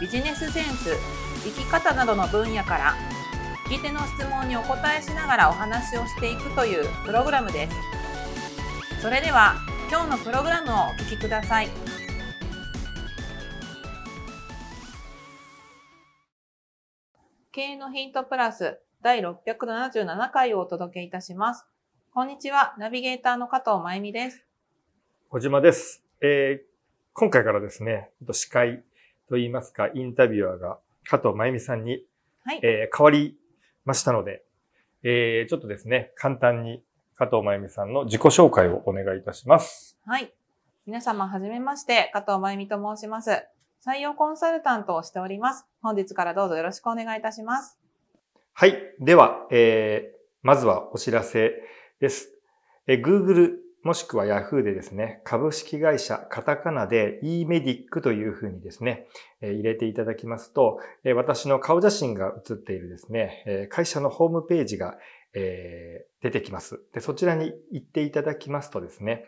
ビジネスセンス生き方などの分野から聞き手の質問にお答えしながらお話をしていくというプログラムです。それでは今日のプログラムをお聞きください。経営のヒントプラス第677回をお届けいたします。こんにちはナビゲーターの加藤真由美です。小島です、えー、今回からですね司会といいますかインタビュアーが加藤真由美さんに、はい、えー、変わりましたので、えー、ちょっとですね、簡単に加藤真由美さんの自己紹介をお願いいたします。はい。皆様、はじめまして、加藤真由美と申します。採用コンサルタントをしております。本日からどうぞよろしくお願いいたします。はい。では、えー、まずはお知らせです。えー、Google もしくは Yahoo でですね、株式会社カタカナで eMedic というふうにですね、入れていただきますと、私の顔写真が写っているですね、会社のホームページが出てきます。でそちらに行っていただきますとですね、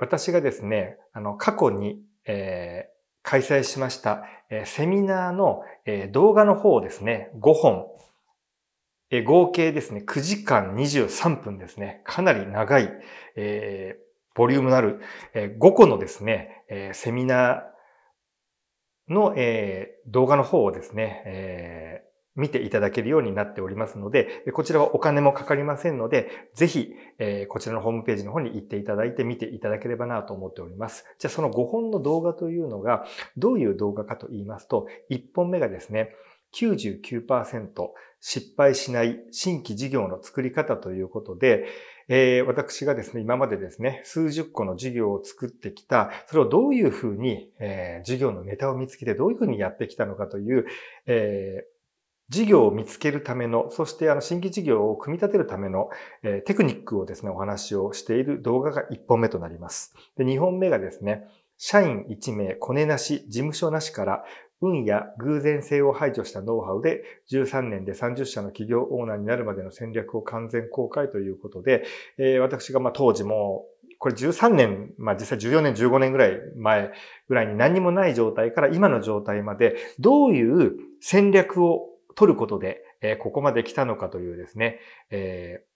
私がですね、あの過去に開催しましたセミナーの動画の方をですね、5本え合計ですね、9時間23分ですね。かなり長い、えー、ボリュームのある、え、5個のですね、え、セミナーの、え、動画の方をですね、え、見ていただけるようになっておりますので、こちらはお金もかかりませんので、ぜひ、え、こちらのホームページの方に行っていただいて見ていただければなと思っております。じゃあその5本の動画というのが、どういう動画かと言いますと、1本目がですね、99%失敗しない新規事業の作り方ということで、えー、私がですね、今までですね、数十個の事業を作ってきた、それをどういうふうに、えー、事業のネタを見つけてどういうふうにやってきたのかという、えー事業を見つけるための、そしてあの新規事業を組み立てるための、えー、テクニックをですね、お話をしている動画が1本目となります。で、2本目がですね、社員1名、コネなし、事務所なしから運や偶然性を排除したノウハウで13年で30社の企業オーナーになるまでの戦略を完全公開ということで、えー、私がまあ当時もこれ13年、まあ実際14年、15年ぐらい前ぐらいに何もない状態から今の状態までどういう戦略を取ることで、えー、ここまで来たのかというですね、えー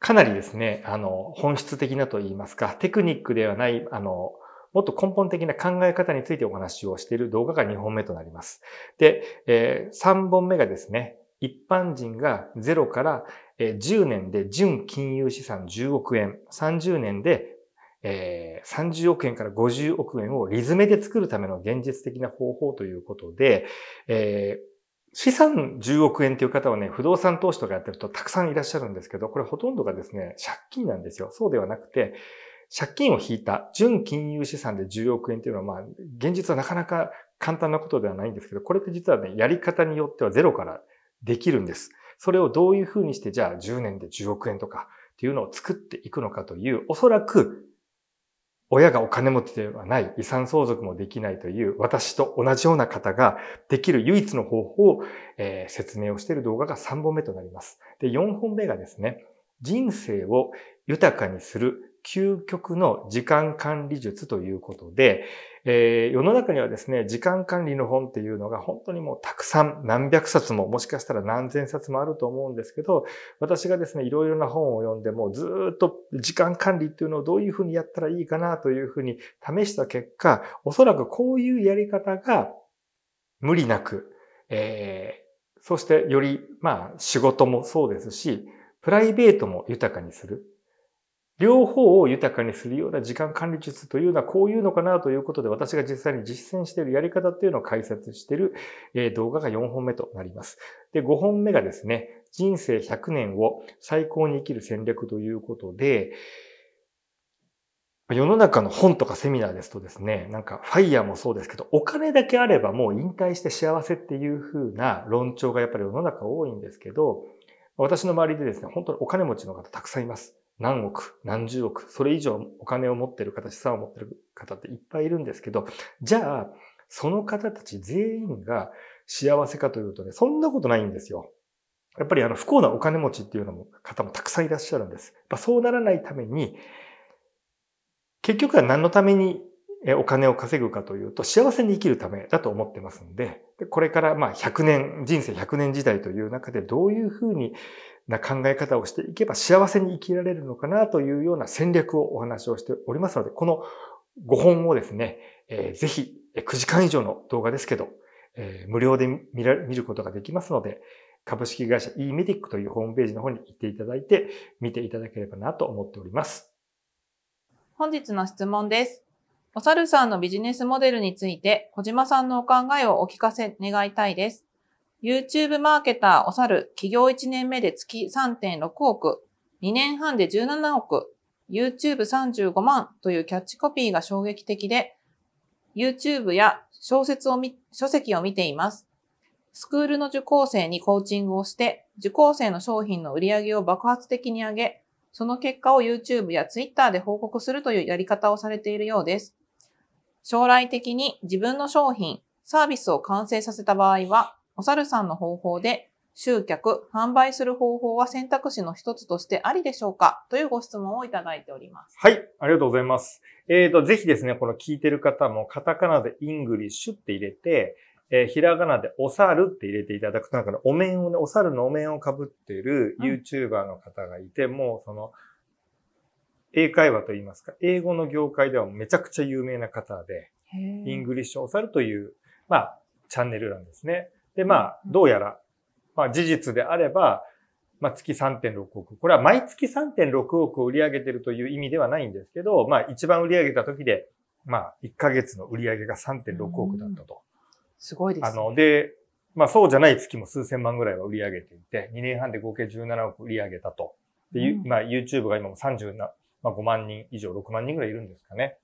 かなりですね、あの、本質的なと言いますか、テクニックではない、あの、もっと根本的な考え方についてお話をしている動画が2本目となります。で、3本目がですね、一般人が0から10年で純金融資産10億円、30年でえー、30億円から50億円をリズメで作るための現実的な方法ということで、資産10億円という方はね、不動産投資とかやってるとたくさんいらっしゃるんですけど、これほとんどがですね、借金なんですよ。そうではなくて、借金を引いた純金融資産で10億円っていうのは、まあ、現実はなかなか簡単なことではないんですけど、これって実はね、やり方によってはゼロからできるんです。それをどういうふうにして、じゃあ10年で10億円とかっていうのを作っていくのかという、おそらく親がお金持ちではない、遺産相続もできないという、私と同じような方ができる唯一の方法を、えー、説明をしている動画が3本目となります。で、4本目がですね、人生を豊かにする究極の時間管理術ということで、えー、世の中にはですね、時間管理の本っていうのが本当にもうたくさん何百冊ももしかしたら何千冊もあると思うんですけど、私がですね、いろいろな本を読んでもずっと時間管理っていうのをどういうふうにやったらいいかなというふうに試した結果、おそらくこういうやり方が無理なく、えー、そしてより、まあ仕事もそうですし、プライベートも豊かにする。両方を豊かにするような時間管理術というのはこういうのかなということで私が実際に実践しているやり方っていうのを解説している動画が4本目となります。で、5本目がですね、人生100年を最高に生きる戦略ということで、世の中の本とかセミナーですとですね、なんかファイヤーもそうですけど、お金だけあればもう引退して幸せっていう風な論調がやっぱり世の中多いんですけど、私の周りでですね、本当にお金持ちの方たくさんいます。何億、何十億、それ以上お金を持ってる方、資産を持ってる方っていっぱいいるんですけど、じゃあ、その方たち全員が幸せかというとね、そんなことないんですよ。やっぱりあの不幸なお金持ちっていうのも方もたくさんいらっしゃるんです。やっぱそうならないために、結局は何のためにお金を稼ぐかというと、幸せに生きるためだと思ってますんで、これからまあ100年、人生100年時代という中でどういうふうにな考え方をしていけば幸せに生きられるのかなというような戦略をお話をしておりますので、この5本をですね、え、ぜひ9時間以上の動画ですけど、え、無料で見ら見ることができますので、株式会社 eMedic というホームページの方に行っていただいて、見ていただければなと思っております。本日の質問です。おさるさんのビジネスモデルについて、小島さんのお考えをお聞かせ願いたいです。YouTube マーケターおさる企業1年目で月3.6億、2年半で17億、YouTube35 万というキャッチコピーが衝撃的で、YouTube や小説をみ、書籍を見ています。スクールの受講生にコーチングをして、受講生の商品の売り上げを爆発的に上げ、その結果を YouTube や Twitter で報告するというやり方をされているようです。将来的に自分の商品、サービスを完成させた場合は、お猿さんの方法で集客、販売する方法は選択肢の一つとしてありでしょうか？というご質問をいただいております。はい、ありがとうございます。えっ、ー、と、ぜひですね、この聞いてる方もカタカナでイングリッシュって入れて、えー、ひらがなでお猿って入れていただくと、なんかお面をね、お猿のお面をかぶってる YouTuber の方がいて、うん、もうその、英会話と言いますか、英語の業界ではめちゃくちゃ有名な方で、イングリッシュお猿という、まあ、チャンネルなんですね。で、まあ、どうやら、まあ、事実であれば、まあ、月3.6億。これは毎月3.6億を売り上げてるという意味ではないんですけど、まあ、一番売り上げた時で、まあ、1ヶ月の売り上げが3.6億だったと。すごいですね。あの、で、まあ、そうじゃない月も数千万ぐらいは売り上げていて、2年半で合計17億売り上げたと。で、うん、まあ、YouTube が今も30な、まあ、5万人以上、6万人ぐらいいるんですかね。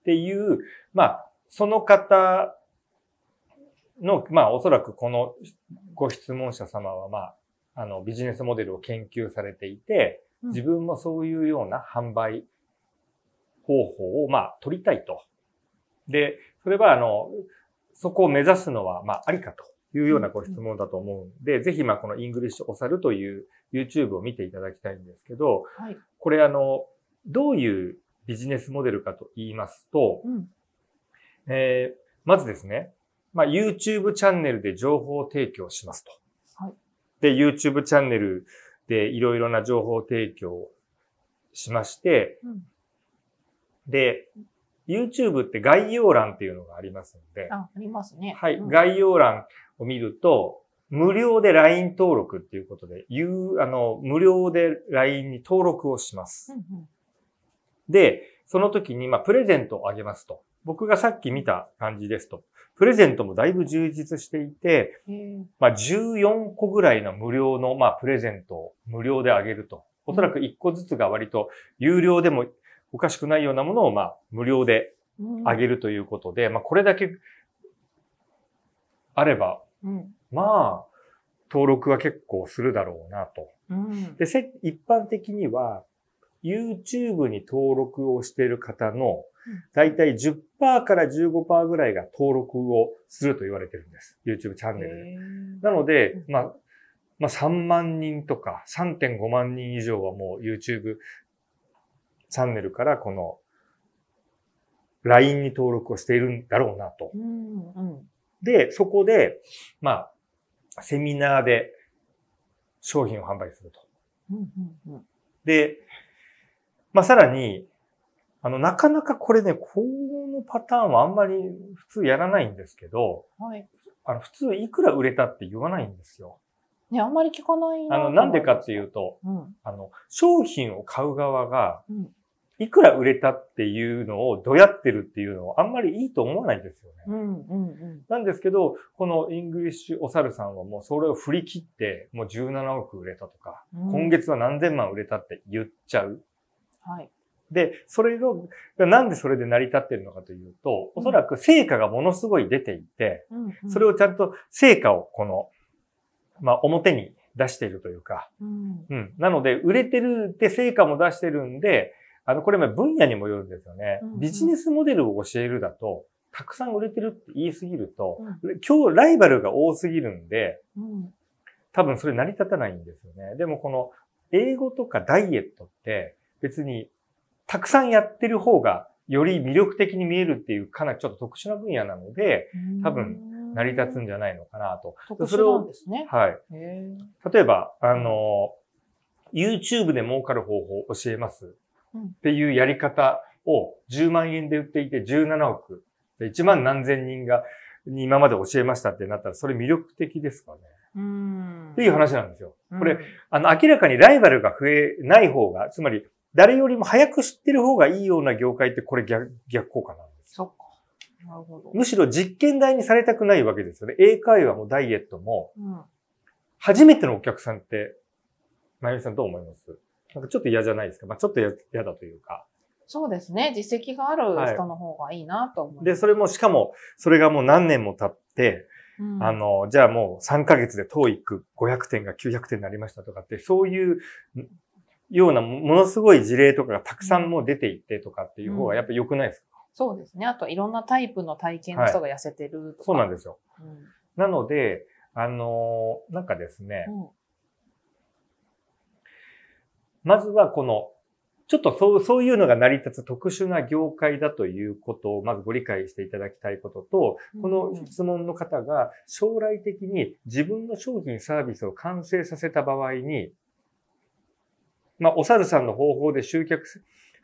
っていう、まあ、その方の、まあ、おそらくこのご質問者様は、まあ、あの、ビジネスモデルを研究されていて、自分もそういうような販売方法を、まあ、取りたいと。で、それは、あの、そこを目指すのは、まあ、ありかというようなご質問だと思うんで、ぜひ、まあ、このイングリッシュおさるという YouTube を見ていただきたいんですけど、はい、これ、あの、どういうビジネスモデルかと言いますと、うん、えー、まずですね、まあ、YouTube チャンネルで情報提供しますと。はい、で、YouTube チャンネルでいろいろな情報提供しまして、うん、で、YouTube って概要欄っていうのがありますので。あ、ありますね。はい、うん、概要欄を見ると、無料で LINE 登録っていうことで、いう、あの、無料で LINE に登録をします。うんうん、で、その時に、まあ、プレゼントをあげますと。僕がさっき見た感じですと。プレゼントもだいぶ充実していて、まあ、14個ぐらいの無料の、まあ、プレゼントを無料であげると。おそらく1個ずつが割と有料でもおかしくないようなものを、まあ、無料であげるということで、まあ、これだけあれば、まあ、登録は結構するだろうなと。で、一般的には、YouTube に登録をしている方のだいたい10%から15%ぐらいが登録をすると言われてるんです。YouTube チャンネルで。なので、まあ、まあ3万人とか3.5万人以上はもう YouTube チャンネルからこの LINE に登録をしているんだろうなと。で、そこで、まあ、セミナーで商品を販売すると。で、まあさらに、あの、なかなかこれね、このパターンはあんまり普通やらないんですけど、はい。あの、普通いくら売れたって言わないんですよ。ね、あんまり聞かないあの、なんでかっていうと、うん、あの、商品を買う側が、いくら売れたっていうのをどやってるっていうのをあんまりいいと思わないですよね。うんうんうん、なんですけど、このイングリッシュお猿さんはもうそれを振り切って、もう17億売れたとか、うん、今月は何千万売れたって言っちゃう。はい。で、それの、なんでそれで成り立ってるのかというと、おそらく成果がものすごい出ていて、それをちゃんと成果をこの、まあ表に出しているというか、うん、うん。なので、売れてるって成果も出してるんで、あの、これ分野にもよるんですよね。うんうん、ビジネスモデルを教えるだと、たくさん売れてるって言いすぎると、うん、今日ライバルが多すぎるんで、うん、多分それ成り立たないんですよね。でもこの英語とかダイエットって別にたくさんやってる方がより魅力的に見えるっていうかなりちょっと特殊な分野なので、多分成り立つんじゃないのかなと。特殊なんですね。はい。例えば、あの、YouTube で儲かる方法を教えますっていうやり方を10万円で売っていて17億、1万何千人が今まで教えましたってなったら、それ魅力的ですかね。うんっていう話なんですよ。これ、あの、明らかにライバルが増えない方が、つまり、誰よりも早く知ってる方がいいような業界ってこれ逆逆効果なんです。そっか。なるほど。むしろ実験台にされたくないわけですよね。英会話もダイエットも、うん、初めてのお客さんって、まゆみさんどう思います？なんかちょっと嫌じゃないですか？まあちょっと嫌だというか。そうですね。実績がある人の方がいいなと思います、はい。で、それも、しかも、それがもう何年も経って、うん、あの、じゃあもう3ヶ月で TOEIC500 点が900点になりましたとかって、そういうようなものすごい事例とかがたくさんもう出ていってとかっていう方がやっぱ良くないですか、うん、そうですね。あといろんなタイプの体験の人が痩せてるとか、はい、そうなんですよ。うん、なので、あのなんかですね、うん、まずはこの、ちょっとそう、そういうのが成り立つ特殊な業界だということをまずご理解していただきたいことと、この質問の方が将来的に自分の商品サービスを完成させた場合に、まあ、お猿さんの方法で集客、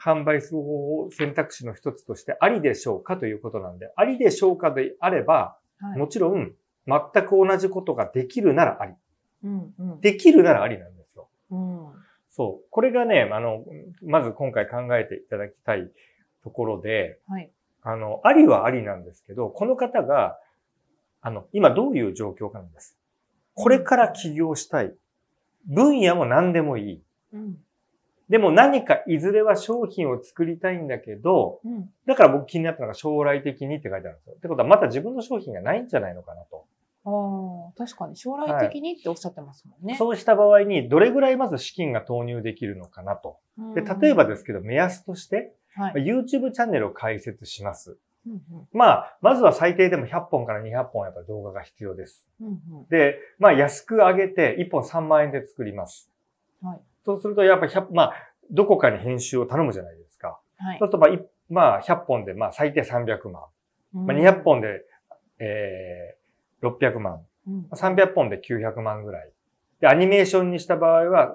販売する方法選択肢の一つとしてありでしょうかということなんで、ありでしょうかであれば、はい、もちろん全く同じことができるならあり。うんうん、できるならありなんですよ。うん、そう。これがね、あの、まず今回考えていただきたいところで、はい、あの、ありはありなんですけど、この方が、あの、今どういう状況かなんです。これから起業したい。分野も何でもいい。うん、でも何かいずれは商品を作りたいんだけど、うん、だから僕気になったのが将来的にって書いてあるんですよ。ってことはまた自分の商品がないんじゃないのかなと。ああ、確かに将来的にっておっしゃってますもんね、はい、そうした場合にどれぐらいまず資金が投入できるのかなと。で例えばですけど、目安として、はい、YouTube チャンネルを開設します。うんうん、まあ、まずは最低でも100本から200本やっぱ動画が必要です。うんうん、で、まあ安く上げて1本3万円で作ります。はい、そうするとやっぱ100、まあ、どこかに編集を頼むじゃないですか。はい、そうするとまあ、まあ、100本でまあ最低300万。うん、まあ、200本で、えー、600万。うん、300本で900万ぐらい。で、アニメーションにした場合は、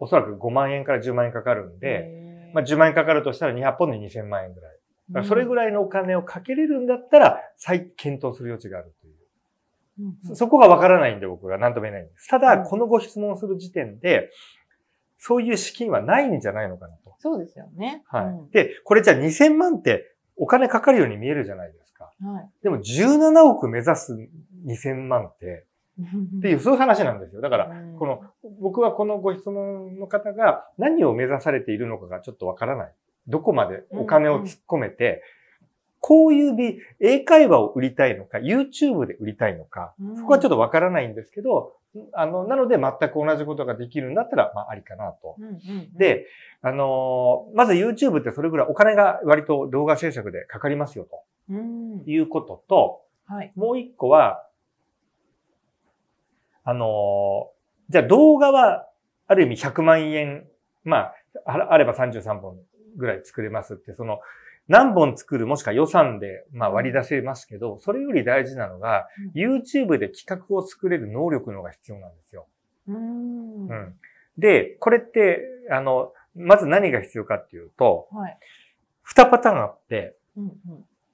おそらく5万円から10万円かかるんで、まあ10万円かかるとしたら200本で2000万円ぐらい。それぐらいのお金をかけれるんだったら、再検討する余地があるという。そこがわからないんで僕が何とも言えないんです。ただ、このご質問をする時点で、そういう資金はないんじゃないのかなと。そうですよね。はい。うん、で、これじゃあ2000万ってお金かかるように見えるじゃないですか。はい。でも17億目指す2000万って、っていう、そういう話なんですよ。だから、この、僕はこのご質問の方が何を目指されているのかがちょっとわからない。どこまでお金を突っ込めて、こういう美、英会話を売りたいのか、YouTube で売りたいのか、そこはちょっとわからないんですけど、あの、なので全く同じことができるんだったら、まあ、ありかなと。で、あのまず YouTube ってそれぐらいお金が割と動画制作でかかりますよと。うん、いうことと、はい、もう一個は、あのじゃあ動画は、ある意味100万円、まあ、あれば33本ぐらい作れますって、その、何本作るもしくは予算で、まあ、割り出せますけど、それより大事なのが、YouTube で企画を作れる能力のが必要なんですよ。うん、うん。で、これって、あの、まず何が必要かっていうと、はい、2パターンあって、うんうん、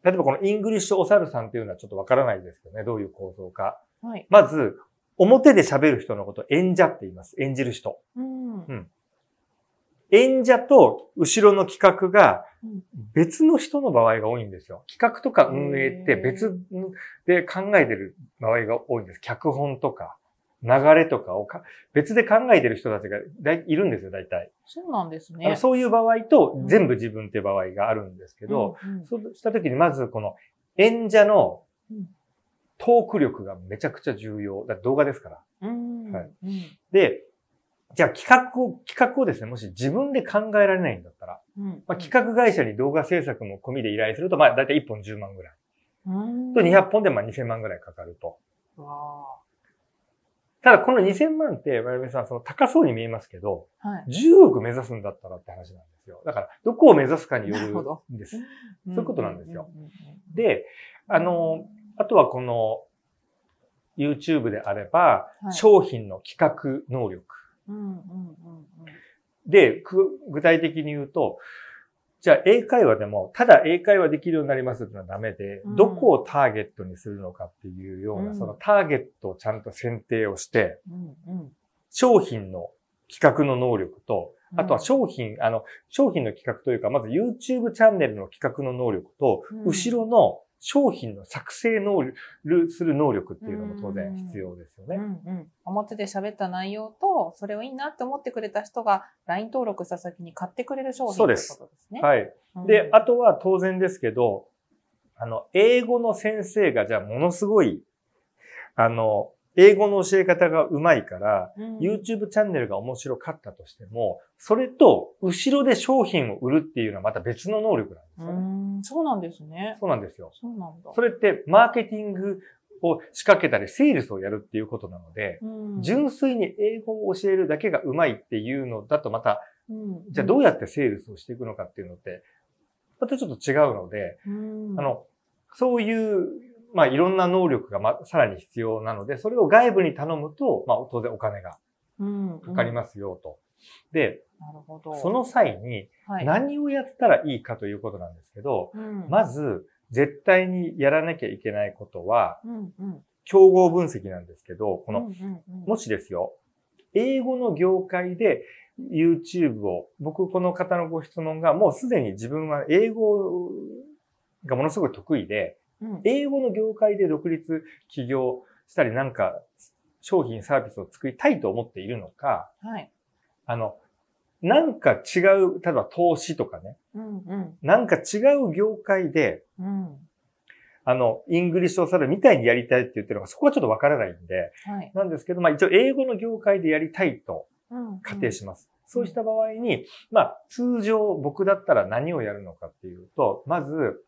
例えばこのイングリッシュお猿さんっていうのはちょっとわからないですけどね、どういう構造か。はい、まず、表で喋る人のことを演者って言います。演じる人。うん、うん、演者と後ろの企画が別の人の場合が多いんですよ。企画とか運営って別で考えてる場合が多いんです。脚本とか。流れとかをか別で考えてる人たちがだいいるんですよ、大体。そうなんですね。そういう場合とうん全部自分って場合があるんですけど、うんうんそうした時にまずこの演者のうんトーク力がめちゃくちゃ重要。だ動画ですから。うんはいうんで、じゃあ企画を、企画をですね、もし自分で考えられないんだったら、うんまあ、企画会社に動画制作も込みで依頼すると、まあ大体1本10万ぐらい。うんと200本でまあ2000万ぐらいかかると。わただこの2000万って、渡辺さん、その高そうに見えますけど、あはい。10億目指すんだったらって話なんですよ。だから、どこを目指すかによるんです。そういうことなんですよ。で、あの、あとはこの YouTube であれば、はい商品の企画能力。で、く具体的に言うと、じゃあ英会話でも、ただ英会話できるようになりますっていうのはダメで、うん。どこをターゲットにするのかっていうような、うん。そのターゲットをちゃんと選定をして、商品の企画の能力と、あとはうん商品、あの、商品の企画というか、まず YouTube チャンネルの企画の能力と、うん。後ろの商品の作成能力、する能力っていうのも当然必要ですよね。うんうん、表で喋った内容と、それをいいなって思ってくれた人が LINE 登録した先に買ってくれる商品というそうですことですね。はい。うんで、あとは当然ですけど、あの、英語の先生がじゃあものすごい、あの、英語の教え方がうまいから、うん YouTube チャンネルが面白かったとしても、それと後ろで商品を売るっていうのはまた別の能力なんですうよね。ん、そうなんですね。そうなんですよ。そうなんだ。それってマーケティングを仕掛けたり、セールスをやるっていうことなので、うん純粋に英語を教えるだけがうまいっていうのだとまた、うんじゃあどうやってセールスをしていくのかっていうのって、またちょっと違うので、うんあの、そういう、まあいろんな能力がま、さらに必要なので、それを外部に頼むと、まあ当然お金がうんかかりますよと。で、なるほど。その際にはい、何をやったらいいかということなんですけど、うん。まず絶対にやらなきゃいけないことは、うんうん。競合分析なんですけど、この、うんうんうん。もしですよ、英語の業界で YouTube を、僕この方のご質問がもうすでに自分は英語がものすごい得意で、うん英語の業界で独立起業したりなんか商品サービスを作りたいと思っているのか、はい。あの、なんか違う、例えば投資とかね、うんうん。なんか違う業界で、うん。あの、イングリッシュお猿みたいにやりたいって言ってるのが、そこはちょっとわからないんで、はい。なんですけど、まあ一応英語の業界でやりたいとうん。仮定します。そうした場合に、まあ通常僕だったら何をやるのかっていうと、まず、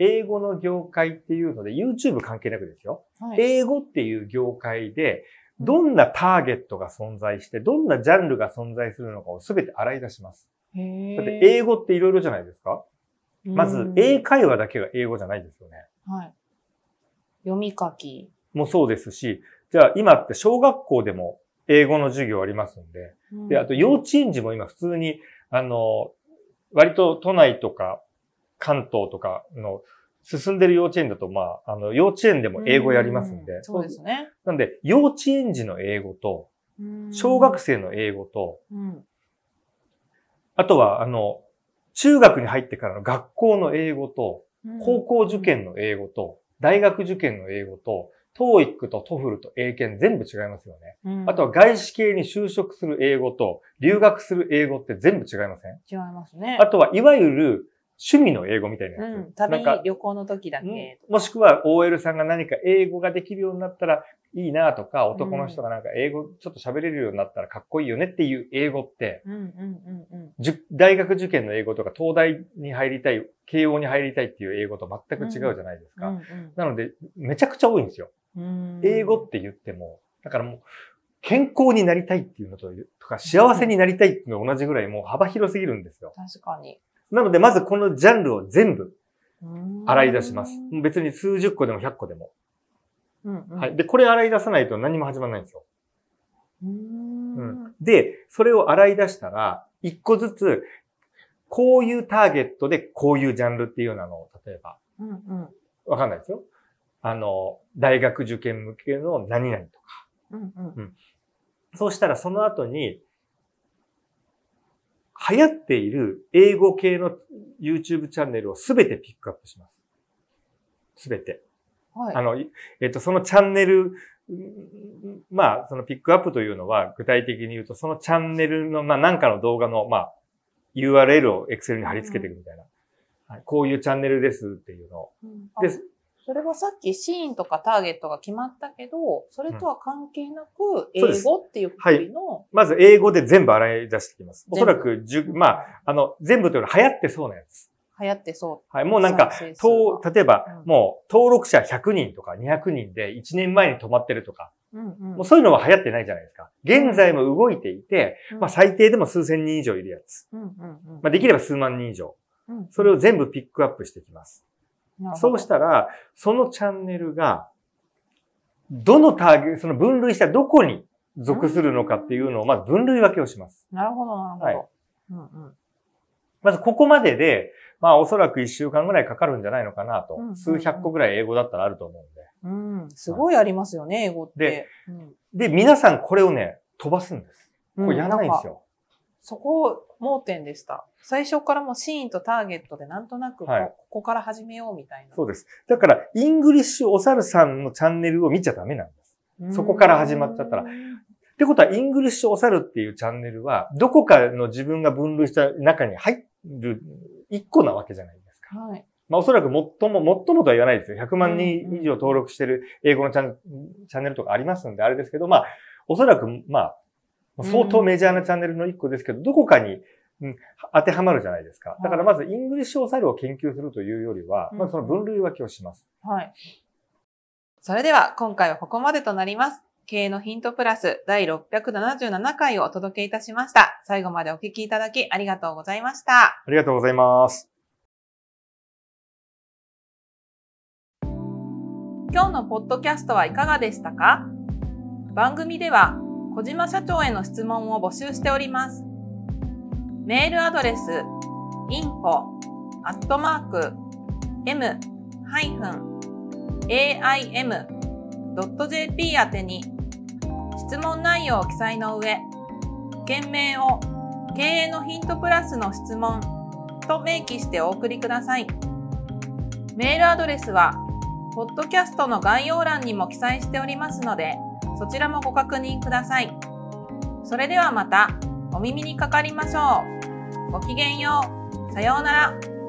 英語の業界っていうので、YouTube 関係なくですよ。はい英語っていう業界で、どんなターゲットが存在して、どんなジャンルが存在するのかをすべて洗い出します。だって英語っていろいろじゃないですかまずうん、英会話だけが英語じゃないですよね。はい。読み書き。もそうですし、じゃあ今って小学校でも英語の授業ありますんで、で、あと幼稚園児も今普通に、あの、割と都内とか関東とかの進んでる幼稚園だと、まあ、あの、幼稚園でも英語やりますんで、うそうですね。なんで、幼稚園児の英語と、うん小学生の英語と、うんあとは、あの、中学に入ってからの学校の英語と、高校受験の英語と、大学受験の英語と、TOEIC と TOEFL と英検全部違いますよね。うんあとは外資系に就職する英語と、留学する英語って全部違いません？違いますね。あとは、いわゆる趣味の英語みたいなやつ。うん、旅なんか旅行の時だけ。もしくは OL さんが何か英語ができるようになったらいいなとか、男の人がなんか英語ちょっと喋れるようになったらかっこいいよねっていう英語って、大学受験の英語とか東大に入りたい、慶応に入りたいっていう英語と全く違うじゃないですか。うんなので、めちゃくちゃ多いんですよ。うん英語って言っても、だからもう、健康になりたいっていうのと、とか幸せになりたいっていうのが同じぐらいもう幅広すぎるんですよ。確かに。なので、まずこのジャンルを全部うん洗い出します。別に数十個でも100個でも。うんうんはい。で、これ洗い出さないと何も始まらないんですよ。うーんで、それを洗い出したら、一個ずつ、こういうターゲットでこういうジャンルっていうようなのを、例えば、うんうんわかんないですよ。あの、大学受験向けの何々とか。うんうんそうしたらその後に、流行っている英語系の YouTube チャンネルをすべてピックアップします。すべて。はい。あの、いえっと、そのチャンネルまあ、そのピックアップというのは、具体的に言うと、そのチャンネルの、まあ、なんかの動画の、まあ、URL を Excel に貼り付けていくみたいな。はい、こういうチャンネルですっていうのを。うん、でそれはさっきシーンとかターゲットが決まったけど、それとは関係なく、英語っていうくりの、はい、まず英語で全部洗い出してきます。おそらく、まあ、あの、全部というのは流行ってそうなやつ。流行ってそう。はい、もうなんか、と例えば、うん、もう登録者100人とか200人で1年前に止まってるとか、うんうん、もうそういうのは流行ってないじゃないですか。現在も動いていて、うん、まあ最低でも数千人以上いるやつ。うんうんうん、まあできれば数万人以上。それを全部ピックアップしてきます。そうしたら、そのチャンネルが、どのターゲット、その分類したどこに属するのかっていうのを、まず分類分けをします。なるほど、なるほど。はいうんうん、まずここまでで、まあおそらく一週間ぐらいかかるんじゃないのかなと。うんうんうん、数百個ぐらい英語だったらあると思うんで。うん。すごいありますよね、英語って。で、うん、で、皆さんこれをね、飛ばすんです。これやらないんですよ。そこ、盲点でした。最初からもシーンとターゲットでなんとなくこ、はい、ここから始めようみたいな。そうです。だから、イングリッシュお猿さんのチャンネルを見ちゃダメなんです。そこから始まっちゃったら。ってことは、イングリッシュお猿っていうチャンネルは、どこかの自分が分類した中に入る一個なわけじゃないですか。はい。まあおそらく最も、最もとは言わないですよ。100万人以上登録してる英語のチャンチャンネルとかありますんで、あれですけど、まあ、おそらく、まあ、相当メジャーなチャンネルの一個ですけど、どこかに、うん、当てはまるじゃないですか。だからまず、イングリッシュオサルを研究するというよりは、まずその分類分けをします。はい。それでは、今回はここまでとなります。経営のヒントプラス第677回をお届けいたしました。最後までお聞きいただきありがとうございました。ありがとうございます。今日のポッドキャストはいかがでしたか？番組では小島社長への質問を募集しております。メールアドレス info.m-aim.jp 宛てに質問内容を記載の上、件名を経営のヒントプラスの質問と明記してお送りください。メールアドレスは、ポッドキャストの概要欄にも記載しておりますので、そちらもご確認ください。それではまたお耳にかかりましょう。ごきげんよう。さようなら。